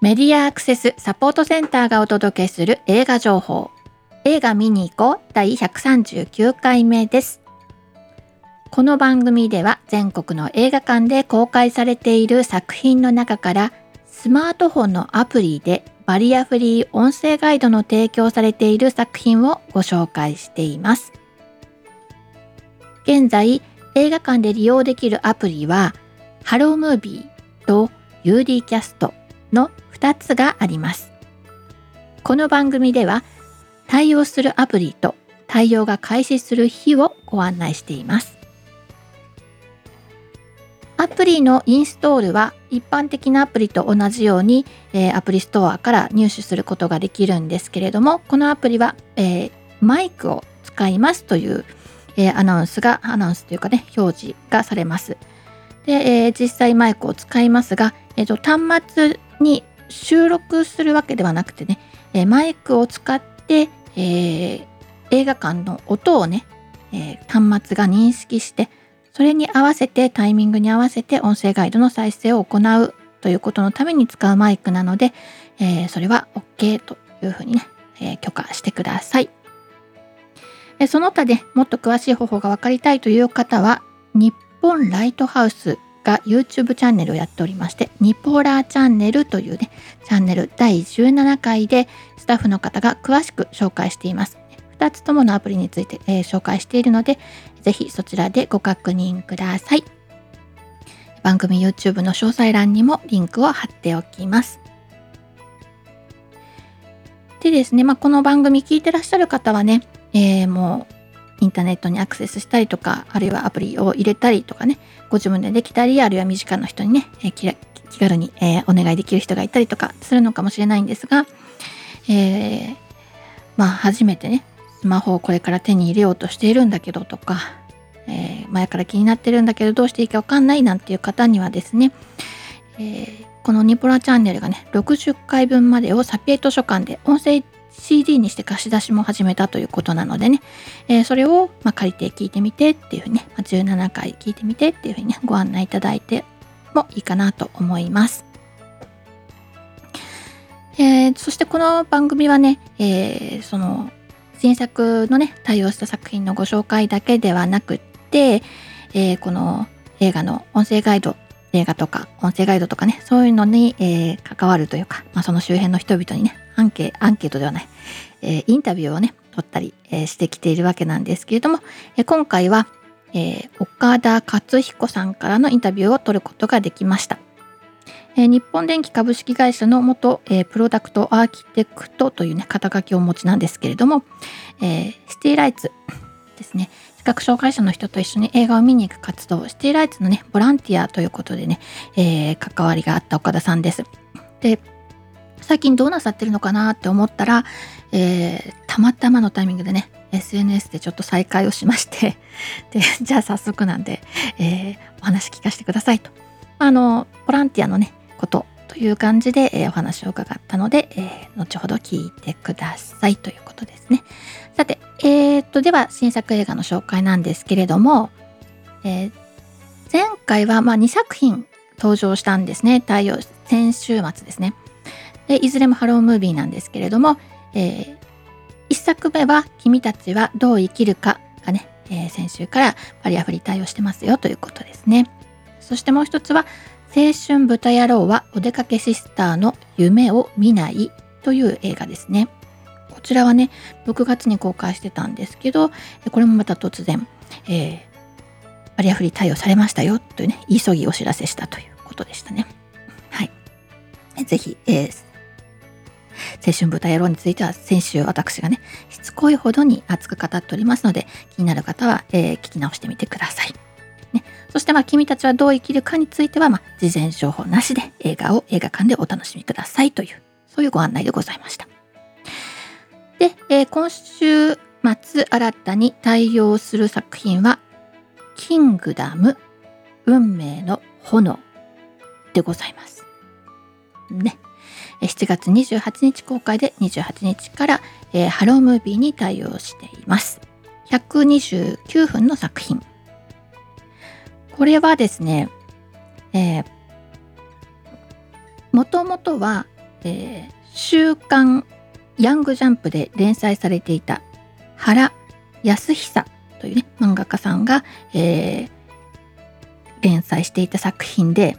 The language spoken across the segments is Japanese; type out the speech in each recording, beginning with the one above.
メディアアクセスサポートセンターがお届けする映画情報。映画見に行こう第139回目です。この番組では全国の映画館で公開されている作品の中からスマートフォンのアプリでバリアフリー音声ガイドの提供されている作品をご紹介しています。現在映画館で利用できるアプリはハロームービーと UD キャストの2つがあります。この番組では対応するアプリと対応が開始する日をご案内しています。アプリのインストールは一般的なアプリと同じように、えー、アプリストアから入手することができるんですけれどもこのアプリは、えー、マイクを使いますという、えー、アナウンスがアナウンスというかね表示がされます。で、え実際マイクを使いますが、えーと端末に収録するわけではなくてね、えマイクを使って、えー、映画館の音をね、えー、端末が認識してそれに合わせてタイミングに合わせて音声ガイドの再生を行うということのために使うマイクなので、えー、それは OK というふうにね、え許可してください。その他でもっと詳しい方法が分かりたいという方は日本ライトハウスが YouTube チャンネルをやっておりまして、ニポラーチャンネルというね、チャンネル第17回でスタッフの方が詳しく紹介しています。2つとものアプリについて、えー、紹介しているので、ぜひそちらでご確認ください。番組 YouTube の詳細欄にもリンクを貼っておきます。でですね、まあ、この番組聞いてらっしゃる方はね、えー、もうインターネットにアクセスしたりとか、あるいはアプリを入れたりとかね、ご自分でできたり、あるいは身近な人にね、え気軽に、え、お願いできる人がいたりとかするのかもしれないんですが、えー、まあ初めてね、スマホをこれから手に入れようとしているんだけどとか、えー、前から気になってるんだけどどうしていいかわかんないなんていう方にはですね、えー、このニポラチャンネルがね、60回分までをサピエ図書館で音声 CD にして貸し出しも始めたということなのでね、えー、それを、ま、借りて聞いてみてっていうふうにね、ま、17回聞いてみてっていうふうにね、ご案内いただいてもいいかなと思います。えー、そしてこの番組はね、えー、その新作のね、対応した作品のご紹介だけではなくって、えー、この映画の音声ガイド映画とか音声ガイドとかね、そういうのに、え、関わるというか、まあ、その周辺の人々にね、アンケアンケートではない、えー、インタビューをね、取ったり、えー、してきているわけなんですけれども、え今回は、え岡田克彦さんからのインタビューを取ることができました。え日本電機株式会社の元、えプロダクトアーキテクトというね、肩書きをお持ちなんですけれども、えシティライツですね視、覚障害者の人と一緒に映画を見に行く活動、シティライツのね、ボランティアということでね、えー、関わりがあった岡田さんです。で、最近どうなさってるのかなって思ったら、えー、たまたまのタイミングでね、SNS でちょっと再会をしまして、で、じゃあ早速なんで、えー、お話聞かせてくださいと。あの、ボランティアのね、ことという感じで、えー、お話を伺ったので、えー、後ほど聞いてくださいということですね。さて、えー、っと、では新作映画の紹介なんですけれども、えー、前回はまあ2作品登場したんですね。対応、先週末ですね。で、いずれもハロームービーなんですけれども、えー、1作目は君たちはどう生きるかがね、えー、先週からバリアフリー対応してますよということですね。そしてもう一つは、青春豚野郎はお出かけシスターの夢を見ないという映画ですね。こちらはね、6月に公開してたんですけど、これもまた突然、えー、バリアフリー対応されましたよというね、急ぎお知らせしたということでしたね。はい。ぜひ、えー、青春豚野郎については先週私がね、しつこいほどに熱く語っておりますので、気になる方は、えー、聞き直してみてください。ね、そしてまあ君たちはどう生きるかについては、まあ、事前情報なしで映画を映画館でお楽しみくださいという、そういうご案内でございました。で、えー、今週末新たに対応する作品は、キングダム運命の炎でございます。ね。7月28日公開で28日から、えー、ハロームービーに対応しています。129分の作品。これはですね、えー、もともとはえー、週刊ヤングジャンプで連載されていた原康久というね漫画家さんが、えー、連載していた作品で、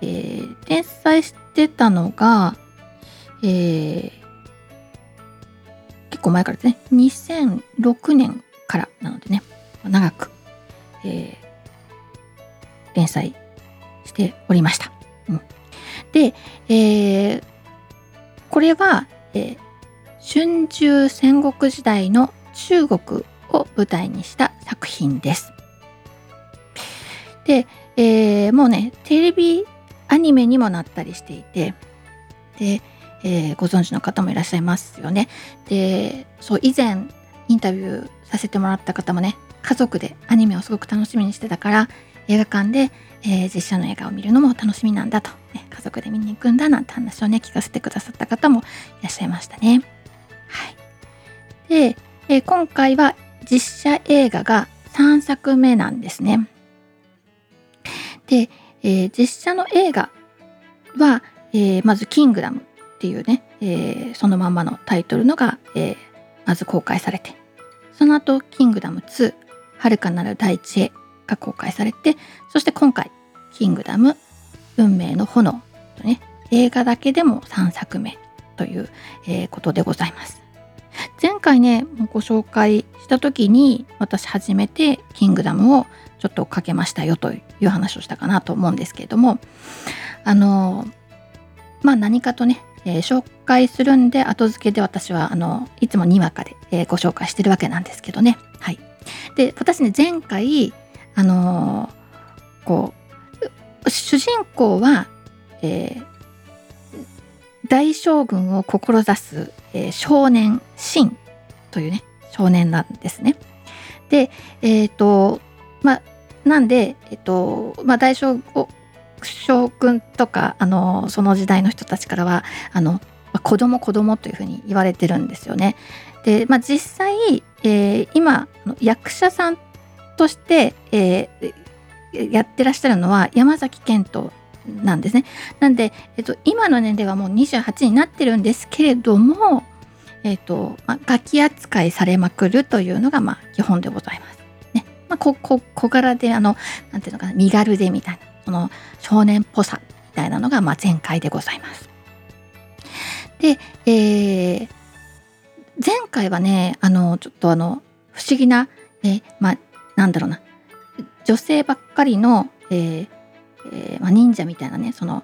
えー、連載してたのが、えー、結構前からですね2006年からなのでね長く、えー、連載しておりました。うん、で、えー、これは、えー、春秋戦国時代の中国を舞台にした作品です。で、えー、もうねテレビアニメにもなったりしていてで、えー、ご存知の方もいらっしゃいますよね。でそう以前インタビューさせてもらった方もね家族でアニメをすごく楽しみにしてたから映画館で、えー、実写の映画を見るのも楽しみなんだと、ね、家族で見に行くんだなんて話をね聞かせてくださった方もいらっしゃいましたね。はい、で、えー、今回は実写映画が3作目なんですね。で、えー、実写の映画は、えー、まず「キングダム」っていうね、えー、そのまんまのタイトルのが、えまず公開されてその後キングダム2「遥かなる大地へ」が公開されてそして今回「キングダム運命の炎」とね映画だけでも3作目という、えことでございます。前回ねご紹介した時に私初めて「キングダム」をちょっとかけましたよという話をしたかなと思うんですけれどもあのまあ何かとね、えー、紹介するんで後付けで私はあのいつもにわかで、えー、ご紹介してるわけなんですけどね。はい。で私ね前回あのー、こう主人公は、えー、大将軍を志す、えー、少年シンというね少年なんですね。でえっ、ー、とまあなんで、えっとまあ、大将将軍とかあのその時代の人たちからはあの、ま、子供子供というふうに言われてるんですよね。で、まあ、実際、えー、今役者さんとして、えー、やってらっしゃるのは山崎賢人なんですね。なんで、えっと、今の年齢はもう28になってるんですけれども、えっとまあ、ガキ扱いされまくるというのが、まあ、基本でございます。ねまあ、ここ小柄であのなんていうのかな身軽でみたいなその少年っぽさみたいなのが、まあ、前回でございます。で、えー、前回はねあのちょっとあの不思議な、えー、まあなんだろうな女性ばっかりの、えーえーまあ、忍者みたいなねその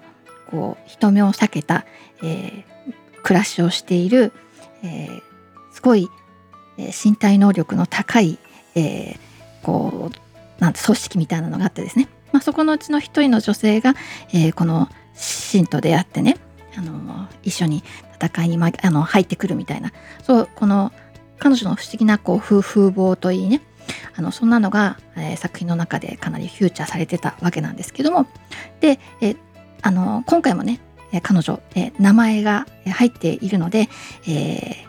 こう人目を避けた、えー、暮らしをしている、えー、すごい、身体能力の高い、えー、こうなんて組織みたいなのがあってですね、まあ、そこのうちの一人の女性が、え、この信と出会ってねあの一緒に戦いに、ま、あの入ってくるみたいな。そうこの彼女の不思議なこう風風貌といいねあのそんなのが、えー、作品の中でかなりフューチャーされてたわけなんですけども。で、えー、あの今回もね彼女、えー、名前が入っているので、え、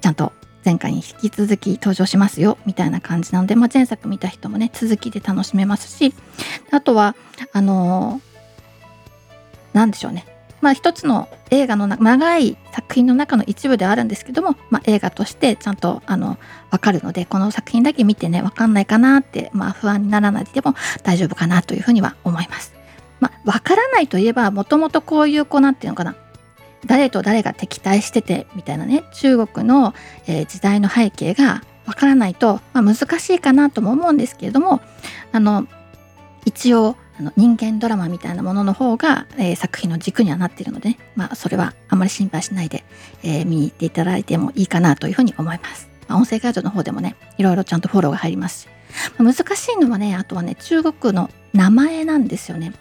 ちゃんと前回に引き続き登場しますよみたいな感じなので、まあ、前作見た人もね続きで楽しめますし。あとはあの何、でしょうね。まあ一つの映画の長い作品の中の一部ではあるんですけども、まあ、映画としてちゃんとあの分かるのでこの作品だけ見てね分かんないかなって、まあ、不安にならないでも大丈夫かなというふうには思います。まあ、分からないといえばもともとこういう子なんていうのかな誰と誰が敵対しててみたいなね中国の、えー、時代の背景がわからないと、まあ、難しいかなとも思うんですけれどもあの一応あの人間ドラマみたいなものの方が、えー、作品の軸にはなっているので、ね、まあ、それはあまり心配しないで、えー、見に行っていただいてもいいかなというふうに思います。まあ、音声ガイドの方でもねいろいろちゃんとフォローが入りますし、まあ、難しいのはねあとはね中国の名前なんですよね。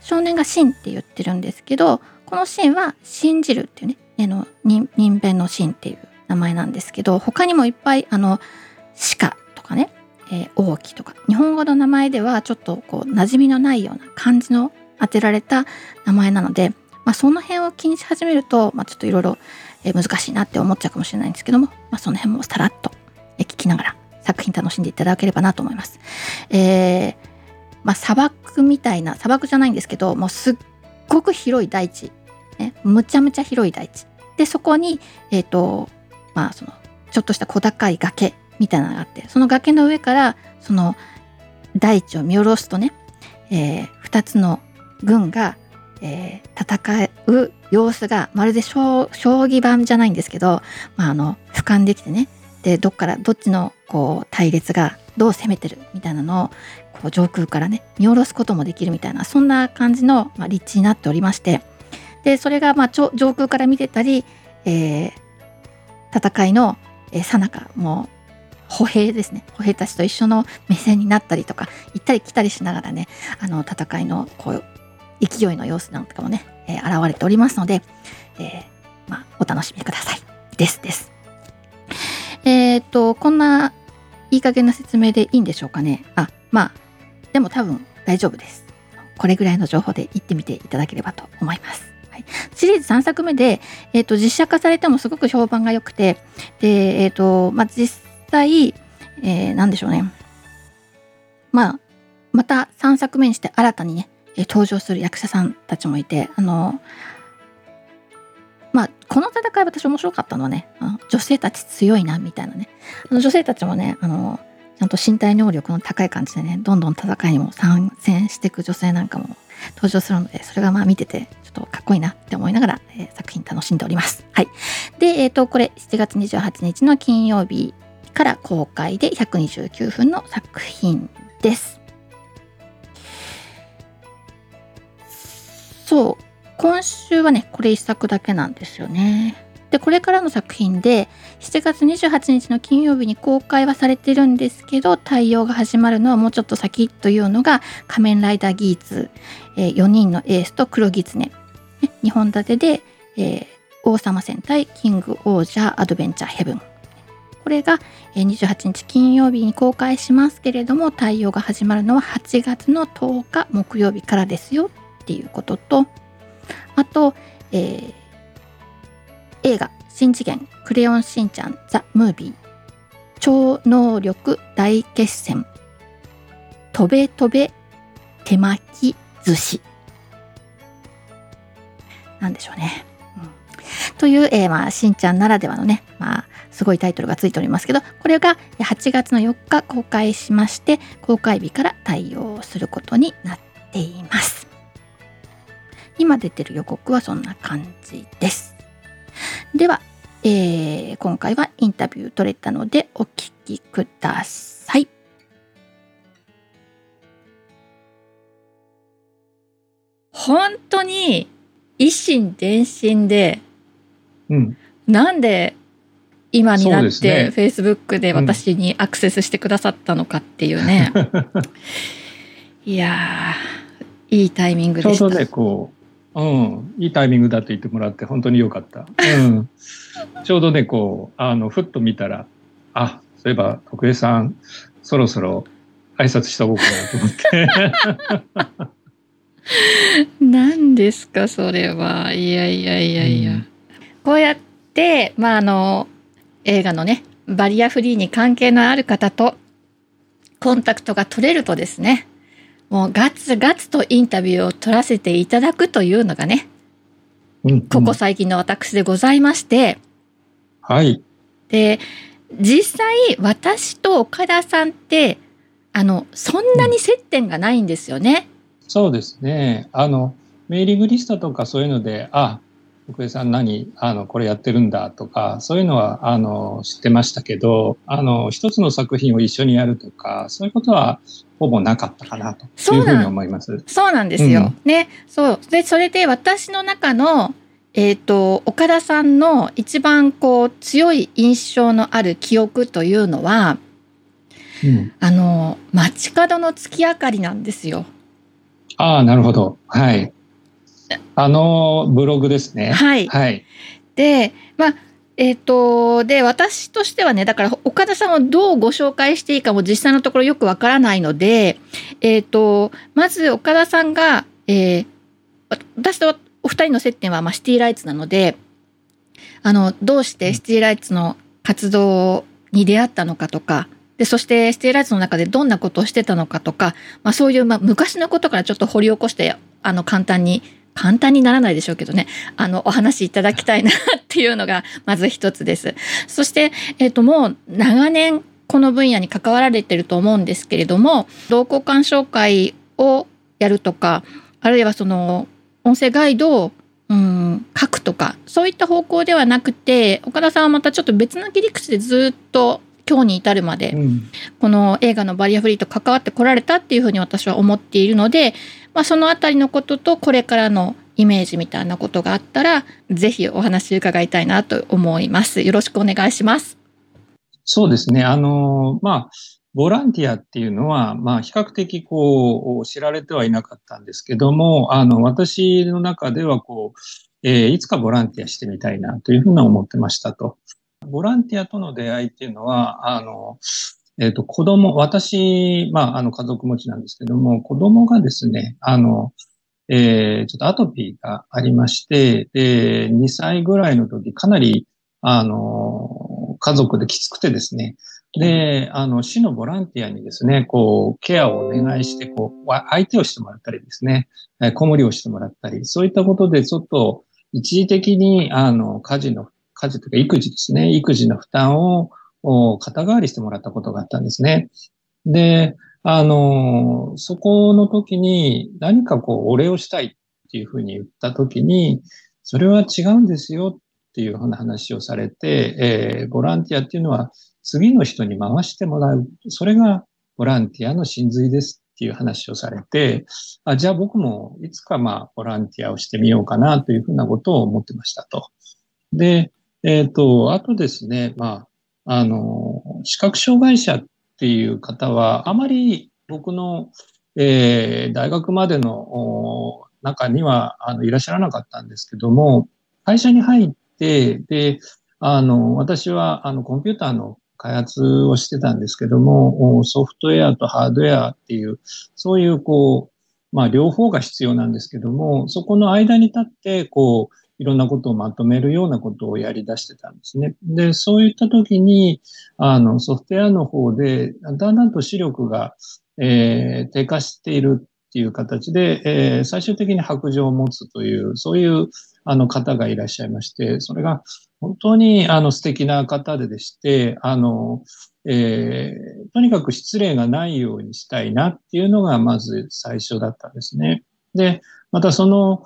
少年が「シン」って言ってるんですけどこのシーンは信じるっていうね、あの人弁のシンっていう名前なんですけど、他にもいっぱいあの鹿とかね、えー、王毅とか、日本語の名前ではちょっとこう馴染みのないような漢字の当てられた名前なので、まあ、その辺を気にし始めると、まあ、ちょっといろいろ難しいなって思っちゃうかもしれないんですけども、まあ、その辺もさらっと聞きながら作品楽しんでいただければなと思います。えーまあ、砂漠みたいな砂漠じゃないんですけどもうすっごく広い大地ね、むちゃむちゃ広い大地。で、そこに、えっ、と、まあ、その、ちょっとした小高い崖みたいなのがあって、その崖の上から、その、大地を見下ろすとね、えー、2つの軍が、えー、戦う様子がまるで将棋盤じゃないんですけど、まあ、あの俯瞰できてねでどっからどっちのこう対立がどう攻めてるみたいなのをこう上空からね見下ろすこともできるみたいなそんな感じの、まあ、立地になっておりましてでそれがまあ上空から見てたり、えー、戦いのさなかも歩兵ですね歩兵たちと一緒の目線になったりとか行ったり来たりしながらねあの戦いのこう勢いの様子なんかもね、えー、現れておりますので、えー、まあ、お楽しみください。ですです。えっ、と、こんないい加減な説明でいいんでしょうかね。あ、まあ、でも多分大丈夫です。これぐらいの情報で行ってみていただければと思います。はい、シリーズ3作目で、えーと、実写化されてもすごく評判が良くて、で、えっ、ー、と、まあ、実際、えー、なんでしょうね。まあ、また3作目にして新たにね、え登場する役者さんたちもいて、あの、まあ、この戦い私面白かったのはね、女性たち強いなみたいなね。あの女性たちもね、あの、ちゃんと身体能力の高い感じでね、どんどん戦いにも参戦していく女性なんかも登場するので、それがまあ見てて、ちょっとかっこいいなって思いながら、えー、作品楽しんでおります。はい。で、えっ、ー、と、これ7月28日の金曜日から公開で129分の作品です。そう、今週はね、これ一作だけなんですよね。で、これからの作品で、7月28日の金曜日に公開はされてるんですけど、対応が始まるのはもうちょっと先というのが、仮面ライダーギーツ、えー、4人のエースと黒狐、ね、2本立てで、えー、王様戦隊キングオージャーアドベンチャーヘブン。これが28日金曜日に公開しますけれども、対応が始まるのは8月の10日木曜日からですよっていうことと、あと、えー、映画「新次元クレヨンしんちゃんザ・ムービー」超能力大決戦とべとべ手巻き寿司なんでしょうね。うん、という、えー、まあ、しんちゃんならではのね、まあ、すごいタイトルがついておりますけど、これが8月の4日公開しまして、公開日から対応することになっています。今出てる予告はそんな感じです。では、えー、今回はインタビュー取れたのでお聞きください。本当に一心伝心で、うん、なんで今になって、フェイスブックで私にアクセスしてくださったのかっていうね。うん、いやいいタイミングでした。ちょうどね、こうん、いいタイミングだと言ってもらって本当に良かった。うん、ちょうどね、こう、あの、ふっと見たら、あ、そういえば、徳江さん、そろそろ挨拶した方がと思って。何ですか、それは。いやいやいやいや。うん、こうやって、まあ、あの、映画のね、バリアフリーに関係のある方とコンタクトが取れるとですね、もうガツガツとインタビューを取らせていただくというのがね、うんうん、ここ最近の私でございまして、はい。で、実際私と岡田さんって、あの、そんなに接点がないんですよね。うん、そうですね。あの、メーリングリストとかそういうので、あ、奥江さん何あのこれやってるんだとかそういうのはあの知ってましたけどあの一つの作品を一緒にやるとかそういうことはほぼなかったかなというふうに思います。そうなんですよ。うん、ねそうでそれで私の中のえーと、岡田さんの一番こう強い印象のある記憶というのは、うん、あの街角の月明かりなんですよ。ああなるほどはい。あのブログですね。はい。はい、で、まあ、えっ、ー、と、で、私としてはね、だから岡田さんをどうご紹介していいかも実際のところよくわからないので、えっ、ー、と、まず岡田さんが、えー、私とお二人の接点は、まあ、シティライツなので、あの、どうしてシティライツの活動に出会ったのかとか、で、そしてシティライツの中でどんなことをしてたのかとか、まあそういう、まあ昔のことからちょっと掘り起こして、あの、簡単に簡単にならないでしょうけどね、あの、お話しいただきたいなっていうのが、まず一つです。そして、えっ、ー、と、もう長年、この分野に関わられてると思うんですけれども、同好鑑賞会をやるとか、あるいはその、音声ガイドをうん、書くとかそういった方向ではなくて岡田さんはまたちょっと別の切り口でずっと今日に至るまで、うん、この映画のバリアフリーと関わってこられたっていうふうに私は思っているので、まあ、そのあたりのこととこれからのイメージみたいなことがあったらぜひお話伺いたいなと思います。よろしくお願いします。そうですね。あの、まあ、ボランティアっていうのは、まあ、比較的こう、知られてはいなかったんですけども、あの、私の中ではこう、えー、いつかボランティアしてみたいなというふうな思ってましたと。ボランティアとの出会いっていうのは、あの、えっ、ー、と、子供、私、まあ、あの、家族持ちなんですけども、子供がですね、あの、えー、ちょっとアトピーがありまして、で、2歳ぐらいの時、かなり、あの、家族できつくてですね、で、あの、市のボランティアにですね、こう、ケアをお願いして、こう、相手をしてもらったりですね、え子守をしてもらったり、そういったことでちょっと一時的に、あの、家事の家事というか育児ですね、育児の負担を肩代わりしてもらったことがあったんですね。で、あの、そこの時に何かこうお礼をしたいっていうふうに言った時に、それは違うんですよっていうふうな話をされて、えー、ボランティアっていうのは次の人に回してもらう。それがボランティアの真髄ですっていう話をされて、あじゃあ僕もいつかまあボランティアをしてみようかなというふうなことを思ってましたと。で、えっ、ー、と、あとですね、まあ、あの、視覚障害者っていう方は、あまり僕の、えー、大学までの中にはあのいらっしゃらなかったんですけども、会社に入って、で、あの、私はあのコンピューターの開発をしてたんですけども、ソフトウェアとハードウェアっていう、そういうこう、まあ両方が必要なんですけども、そこの間に立って、こう、いろんなことをまとめるようなことをやり出してたんですね。で、そういった時に、あの、ソフトウェアの方で、だんだんと視力が、えー、低下しているっていう形で、えー、最終的に白状を持つという、そういうあの方がいらっしゃいまして、それが本当にあの素敵な方ででして、あの、えー、とにかく失礼がないようにしたいなっていうのがまず最初だったんですね。で、またその、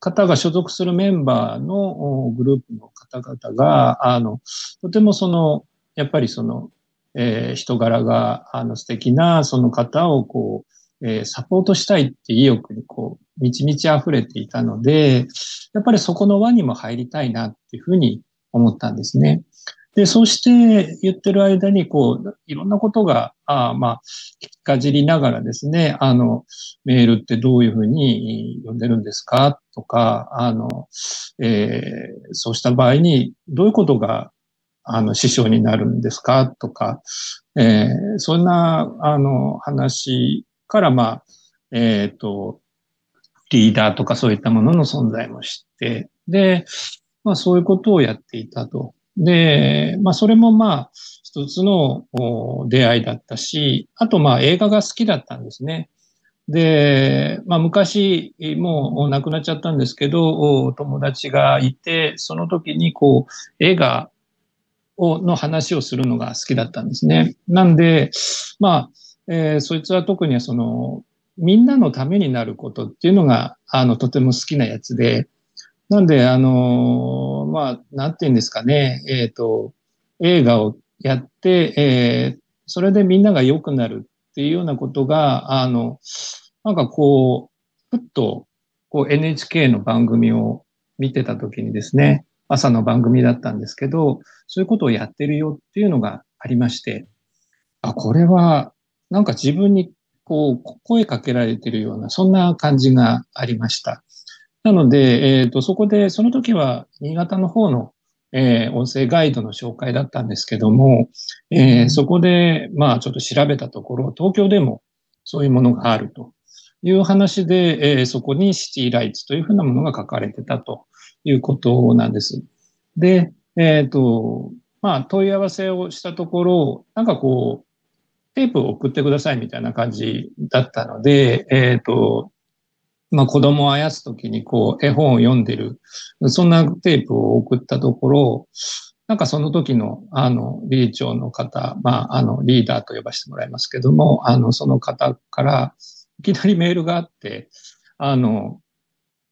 方が所属するメンバーのグループの方々が、あの、とてもその、やっぱりその、えー、人柄が、あの、素敵なその方をこう、えー、サポートしたいって意欲にこう、満ち満ち溢れていたので、やっぱりそこの輪にも入りたいなっていうふうに思ったんですね。で、そうして言ってる間に、こう、いろんなことが、あまあ、聞かじりながらですね、あの、メールってどういうふうに読んでるんですか？とか、あの、えー、そうした場合に、どういうことが、あの、支障になるんですか？とか、えー、そんな、あの、話から、まあ、えっ、ー、と、リーダーとかそういったものの存在も知って、で、まあそういうことをやっていたと。で、まあそれもまあ一つの出会いだったし、あとまあ映画が好きだったんですね。で、まあ昔もう亡くなっちゃったんですけど、友達がいて、その時にこう映画をの話をするのが好きだったんですね。なんで、まあ、えー、そいつは特にそのみんなのためになることっていうのが、あの、とても好きなやつで、なんで、あの、まあ、なんて言うんですかね、えっ、ー、と、映画をやって、えー、それでみんなが良くなるっていうようなことが、あの、なんかこう、ふっと、こう NHK の番組を見てた時にですね、朝の番組だったんですけど、そういうことをやってるよっていうのがありまして、あ、これは、なんか自分にこう、声かけられてるような、そんな感じがありました。なので、えっ、ー、と、そこで、その時は新潟の方の、えー、音声ガイドの紹介だったんですけども、えー、そこで、まあ、ちょっと調べたところ、東京でもそういうものがあるという話で、えー、そこにシティライツというふうなものが書かれてたということなんです。で、えっ、と、まあ、問い合わせをしたところ、なんかこう、テープを送ってくださいみたいな感じだったので、えっ、と、まあ子供をあやすときにこう絵本を読んでる、そんなテープを送ったところ、なんかその時の、あの、理事長の方、まあ、あの、リーダーと呼ばせてもらいますけども、あの、その方から、いきなりメールがあって、あの、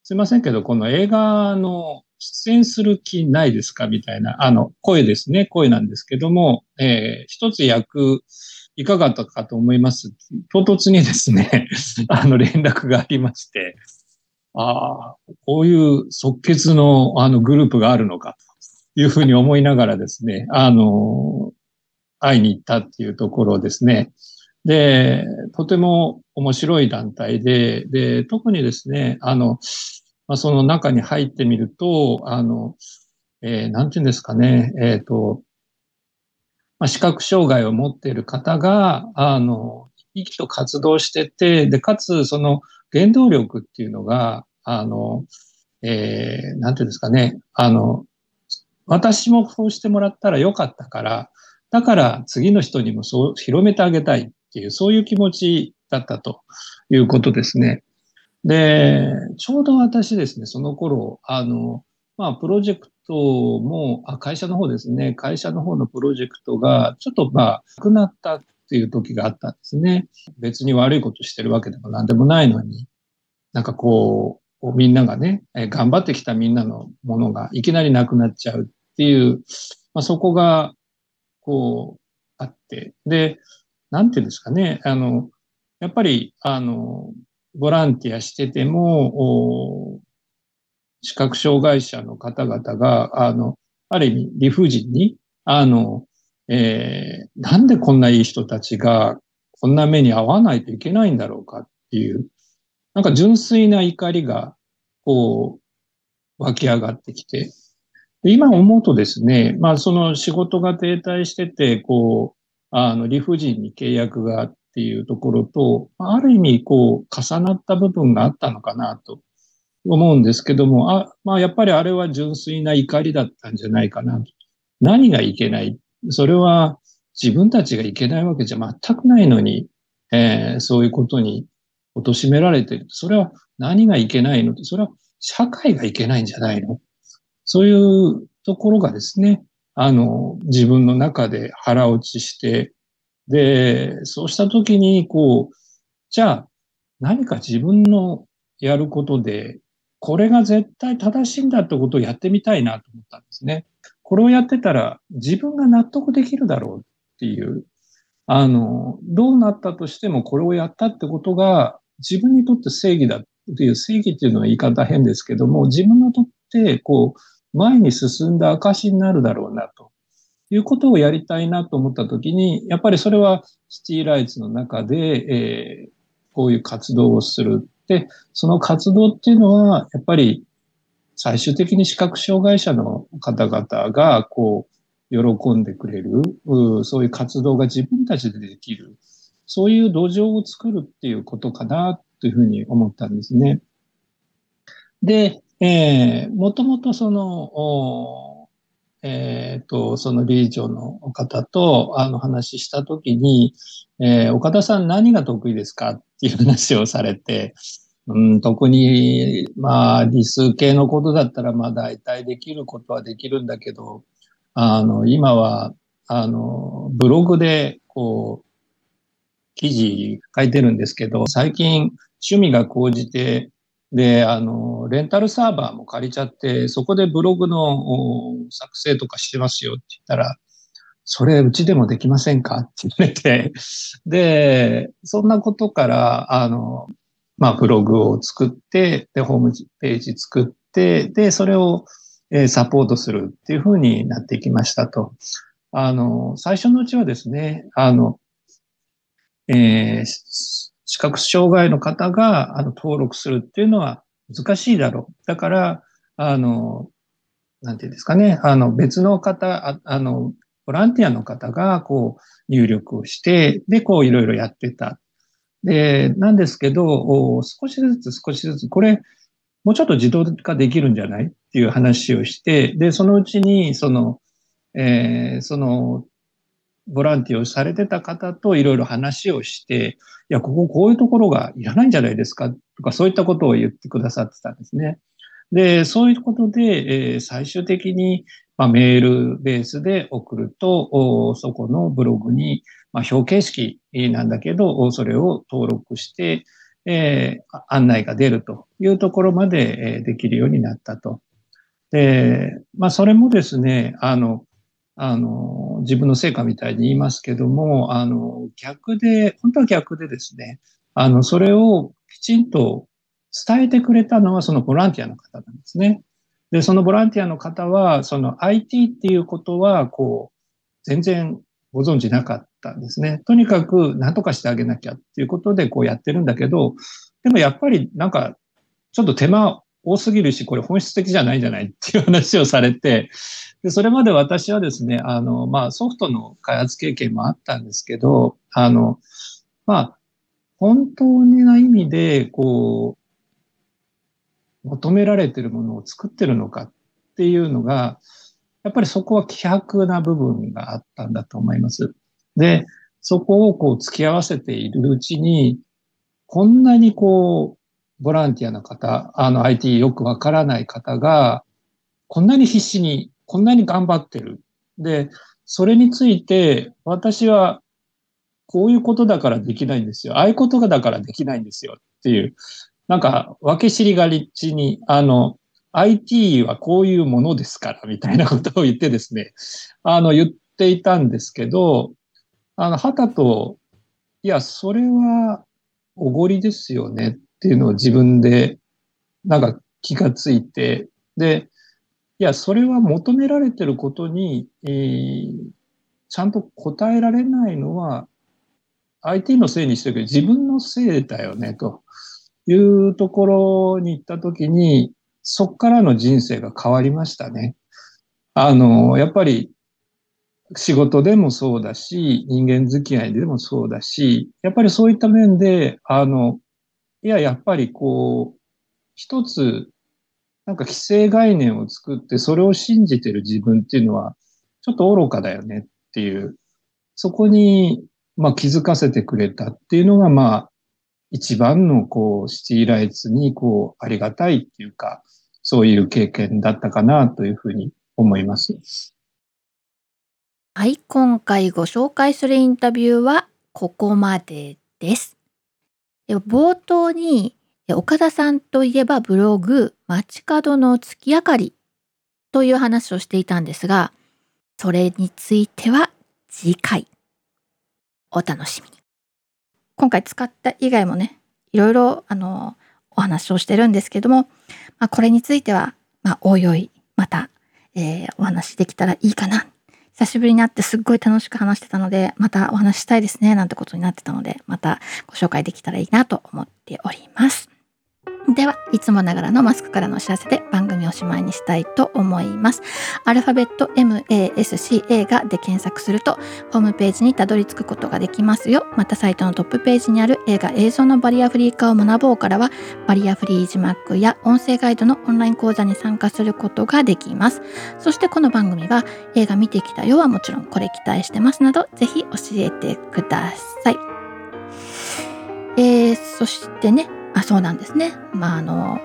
すいませんけど、この映画の出演する気ないですか？みたいな、あの、声ですね、声なんですけども、えー、一つ役、いかがだったかと思います。唐突にですね、あの、連絡がありまして、ああ、こういう即決のあのグループがあるのかというふうに思いながらですね、あの、会いに行ったっていうところですね。で、とても面白い団体で、で、特にですね、あの、まあ、その中に入ってみると、あの、えー、なんていうんですかね、えっ、ー、と、まあ、視覚障害を持っている方が、あの、生きと活動してて、で、かつ、その原動力っていうのが、あの、えー、なんていうんですかね、あの、私もそうしてもらったらよかったから、だから次の人にもそう広めてあげたいっていう、そういう気持ちだったということですね。で、ちょうど私ですね、その頃、あの、まあ、プロジェクトも、あ、会社の方ですね、会社の方のプロジェクトが、ちょっとまあ、なくなったっていう時があったんですね。別に悪いことしてるわけでも何でもないのに、なんかこう、みんながね、頑張ってきたみんなのものがいきなりなくなっちゃうっていう、まあ、そこが、こう、あって、で、なんていうんですかね、あの、やっぱり、あの、ボランティアしてても、視覚障害者の方々が、あの、ある意味理不尽に、あの、えー、なんでこんないい人たちがこんな目に遭わないといけないんだろうかっていう、なんか純粋な怒りが、こう、湧き上がってきて、で今思うとですね、まあその仕事が停滞してて、こう、あの理不尽に契約がっていうところと、ある意味こう重なった部分があったのかなと思うんですけども、あまあやっぱりあれは純粋な怒りだったんじゃないかな。何がいけない？それは自分たちがいけないわけじゃ全くないのに、えー、そういうことに貶められてる。それは何がいけないの？それは社会がいけないんじゃないの？そういうところがですね、あの、自分の中で腹落ちして、で、そうしたときに、こう、じゃあ、何か自分のやることで、これが絶対正しいんだってことをやってみたいなと思ったんですね。これをやってたら自分が納得できるだろうっていう、あの、どうなったとしてもこれをやったってことが自分にとって正義だっていう、正義っていうのは言い方変ですけども、自分にとって、こう、前に進んだ証になるだろうなということをやりたいなと思ったときに、やっぱりそれはシティライツの中で、えー、こういう活動をする。で、その活動っていうのは、やっぱり最終的に視覚障害者の方々が、こう、喜んでくれる、そういう活動が自分たちでできる、そういう土壌を作るっていうことかな、というふうに思ったんですね。で、えー、もともとその、えっ、ー、と、その理事長の方とあの話したときに、えー、岡田さん何が得意ですかっていう話をされて、うん、特に、まあ、理数系のことだったら、まあ、大体できることはできるんだけど、あの、今は、あの、ブログで、こう、記事書いてるんですけど、最近、趣味が高じて、で、あの、レンタルサーバーも借りちゃって、そこでブログの作成とかしてますよって言ったら、それうちでもできませんか？って言われて、で、そんなことから、あの、まあ、ブログを作って、で、ホームページ作って、で、それを、えサポートするっていうふうになってきましたと。あの、最初のうちはですね、あの、えー、視覚障害の方があの登録するっていうのは難しいだろう。だから、あの、なんていうんですかね、あの、別の方、ああの、ボランティアの方が、こう、入力をして、で、こう、いろいろやってた。で、なんですけど、少しずつ少しずつ、これ、もうちょっと自動化できるんじゃない？っていう話をして、で、そのうちに、その、えー、その、ボランティアをされてた方といろいろ話をして、いや、こここういうところがいらないんじゃないですか？とか、そういったことを言ってくださってたんですね。で、そういうことで、えー、最終的に、まあ、メールベースで送ると、そこのブログに、まあ、表形式なんだけど、それを登録して、えー、案内が出るというところまで、えできるようになったと。で、まあ、それもですね、あの、あの、自分の成果みたいに言いますけども、あの、逆で、本当は逆でですね、あの、それをきちんと伝えてくれたのはそのボランティアの方なんですね。で、そのボランティアの方は、その IT っていうことは、こう、全然ご存知なかったんですね。とにかく何とかしてあげなきゃっていうことでこうやってるんだけど、でもやっぱりなんか、ちょっと手間多すぎるし、これ本質的じゃないんじゃない？っていう話をされて、で、それまで私はですね、あの、まあ、ソフトの開発経験もあったんですけど、あの、まあ、本当にな意味で、こう、求められてるものを作ってるのかっていうのが、やっぱりそこは希薄な部分があったんだと思います。で、そこをこう付き合わせているうちに、こんなにこう、ボランティアの方、あの IT よくわからない方が、こんなに必死に、こんなに頑張ってる。で、それについて、私はこういうことだからできないんですよ。ああいうことがだからできないんですよっていう、なんか、分け知りがりちに、あの、IT はこういうものですから、みたいなことを言ってですね、あの、言っていたんですけど、あの、はたと、いや、それはおごりですよねっていうのを自分で、なんか気がついて、で、いや、それは求められてることに、えー、ちゃんと答えられないのは、IT のせいにしてるけど、自分のせいだよね、というところに行ったときに、そっからの人生が変わりましたね。あの、やっぱり仕事でもそうだし、人間付き合いでもそうだし、やっぱりそういった面で、あの、いや、やっぱりこう、一つ、なんか既成概念を作って、それを信じてる自分っていうのは、ちょっと愚かだよねっていう、そこに、まあ気づかせてくれたっていうのが、まあ、一番の、こう、シティライツに、こう、ありがたいっていうか、そういう経験だったかなというふうに思います。はい、今回ご紹介するインタビューはここまでです。冒頭に岡田さんといえばブログ街角の月明かりという話をしていたんですが、それについては次回お楽しみに。今回使った以外もね、いろいろあのお話をしてるんですけども、まあ、これについては、まあ、おいおい、また、えー、お話できたらいいかな。久しぶりになってすっごい楽しく話してたので、またお話したいですね、なんてことになってたので、またご紹介できたらいいなと思っております。では、いつもながらのマスクからのお知らせで番組おしまいにしたいと思います。アルファベット MASCA がで検索すると、ホームページにたどり着くことができますよ。また、サイトのトップページにある映画映像のバリアフリー化を学ぼうからは、バリアフリー字幕や音声ガイドのオンライン講座に参加することができます。そしてこの番組は、映画見てきたよはもちろんこれ期待してますなど、ぜひ教えてください。えー、そしてね、あそうなんですね。まああの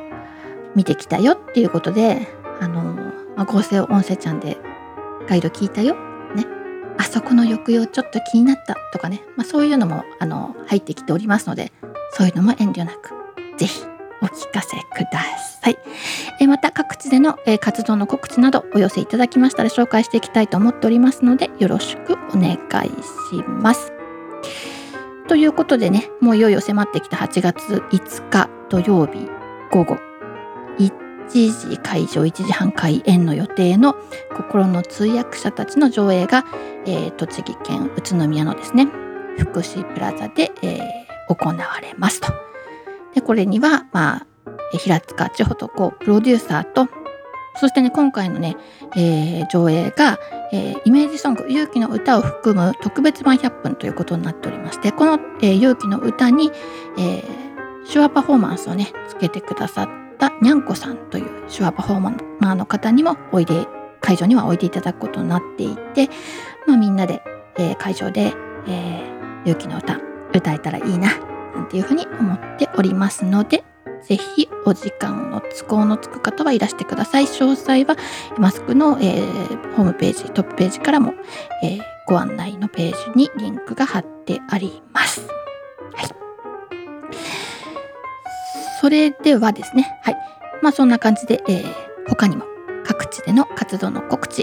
見てきたよっていうことであの、まあ、合成音声ちゃんでガイド聞いたよ。ね。あそこの抑揚ちょっと気になったとかね、まあ、そういうのもあの入ってきておりますのでそういうのも遠慮なく是非お聞かせください。えまた各地での、え活動の告知などお寄せいただきましたら紹介していきたいと思っておりますのでよろしくお願いします。ということでね、もういよいよ迫ってきた8月5日土曜日午後1時会場1時半開演の予定の心の通訳者たちの上映が、えー、栃木県宇都宮のですね、福祉プラザで、えー、行われますと。で、これには、まあ、平塚千穂とこうプロデューサーとそしてね、今回のね、えー、上映が、えー、イメージソング、勇気の歌を含む特別版100分ということになっておりまして、この、えー、勇気の歌に、えー、手話パフォーマンスをね、つけてくださったにゃんこさんという手話パフォーマーの方にもおいで、会場にはおいでいただくことになっていて、まあみんなでえー会場で、えー勇気の歌歌えたらいいななんていうふうに思っておりますのでぜひお時間の都合のつく方はいらしてください詳細はマスクの、えーホームページトップページからも、えーご案内のページにリンクが貼ってあります。はい。それではですね、はい。まあそんな感じで、えー他にも各地での活動の告知